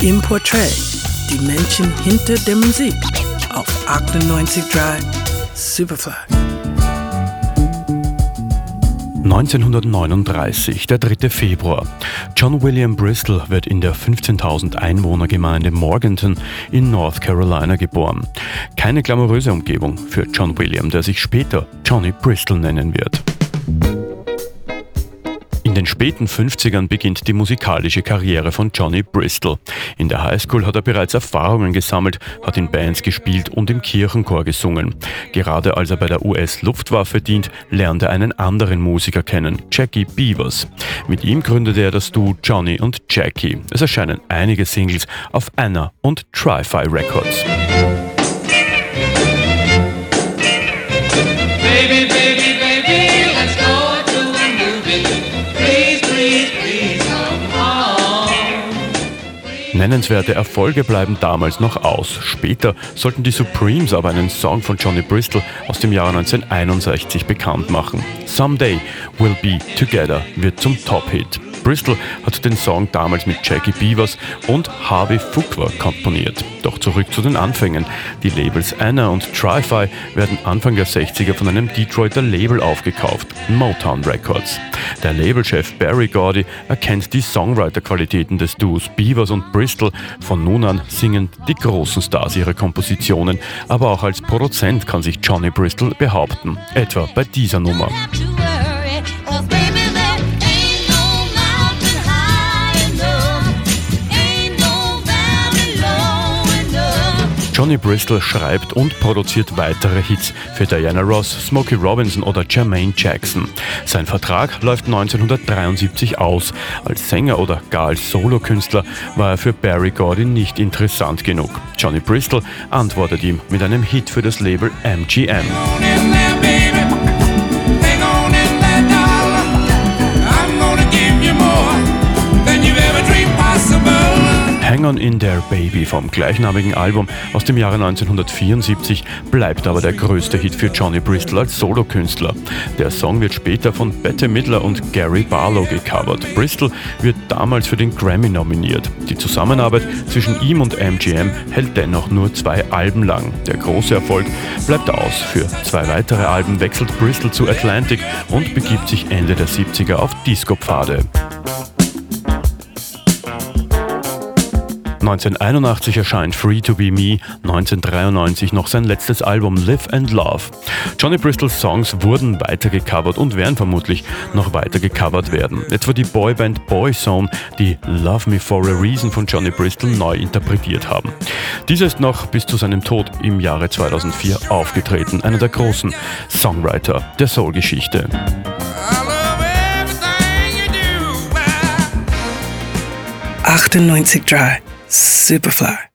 Im Portrait, die Menschen hinter der Musik auf 98.3 Superfly. 1939, der 3. Februar. John William Bristol wird in der 15.000 Einwohnergemeinde Morganton in North Carolina geboren. Keine glamouröse Umgebung für John William, der sich später Johnny Bristol nennen wird späten 50ern beginnt die musikalische Karriere von Johnny Bristol. In der Highschool hat er bereits Erfahrungen gesammelt, hat in Bands gespielt und im Kirchenchor gesungen. Gerade als er bei der US-Luftwaffe dient, lernt er einen anderen Musiker kennen, Jackie Beavers. Mit ihm gründete er das Duo Johnny und Jackie. Es erscheinen einige Singles auf Anna und Tri-Fi Records. Nennenswerte Erfolge bleiben damals noch aus. Später sollten die Supremes aber einen Song von Johnny Bristol aus dem Jahr 1961 bekannt machen. Someday We'll Be Together wird zum Top-Hit. Bristol hat den Song damals mit Jackie Beavers und Harvey Fuqua komponiert. Doch zurück zu den Anfängen. Die Labels Anna und Tri-Fi werden Anfang der 60er von einem Detroiter Label aufgekauft, Motown Records. Der Labelchef Barry Gordy erkennt die Songwriter-Qualitäten des Duos Beavers und Bristol. Von nun an singen die großen Stars ihre Kompositionen, aber auch als Produzent kann sich Johnny Bristol behaupten, etwa bei dieser Nummer. Johnny Bristol schreibt und produziert weitere Hits für Diana Ross, Smokey Robinson oder Jermaine Jackson. Sein Vertrag läuft 1973 aus. Als Sänger oder gar als Solokünstler war er für Barry Gordy nicht interessant genug. Johnny Bristol antwortet ihm mit einem Hit für das Label MGM. Hang On In There Baby vom gleichnamigen Album aus dem Jahre 1974 bleibt aber der größte Hit für Johnny Bristol als Solokünstler. Der Song wird später von Bette Midler und Gary Barlow gecovert. Bristol wird damals für den Grammy nominiert. Die Zusammenarbeit zwischen ihm und MGM hält dennoch nur zwei Alben lang. Der große Erfolg bleibt aus. Für zwei weitere Alben wechselt Bristol zu Atlantic und begibt sich Ende der 70er auf Disco-Pfade. 1981 erscheint Free to Be Me, 1993 noch sein letztes Album Live and Love. Johnny Bristols Songs wurden weiter gecovert und werden vermutlich noch weiter gecovert werden. Etwa die Boyband Boyzone, die Love Me for a Reason von Johnny Bristol neu interpretiert haben. Dieser ist noch bis zu seinem Tod im Jahre 2004 aufgetreten, einer der großen Songwriter der Soul-Geschichte. 98 Dry. Superfly.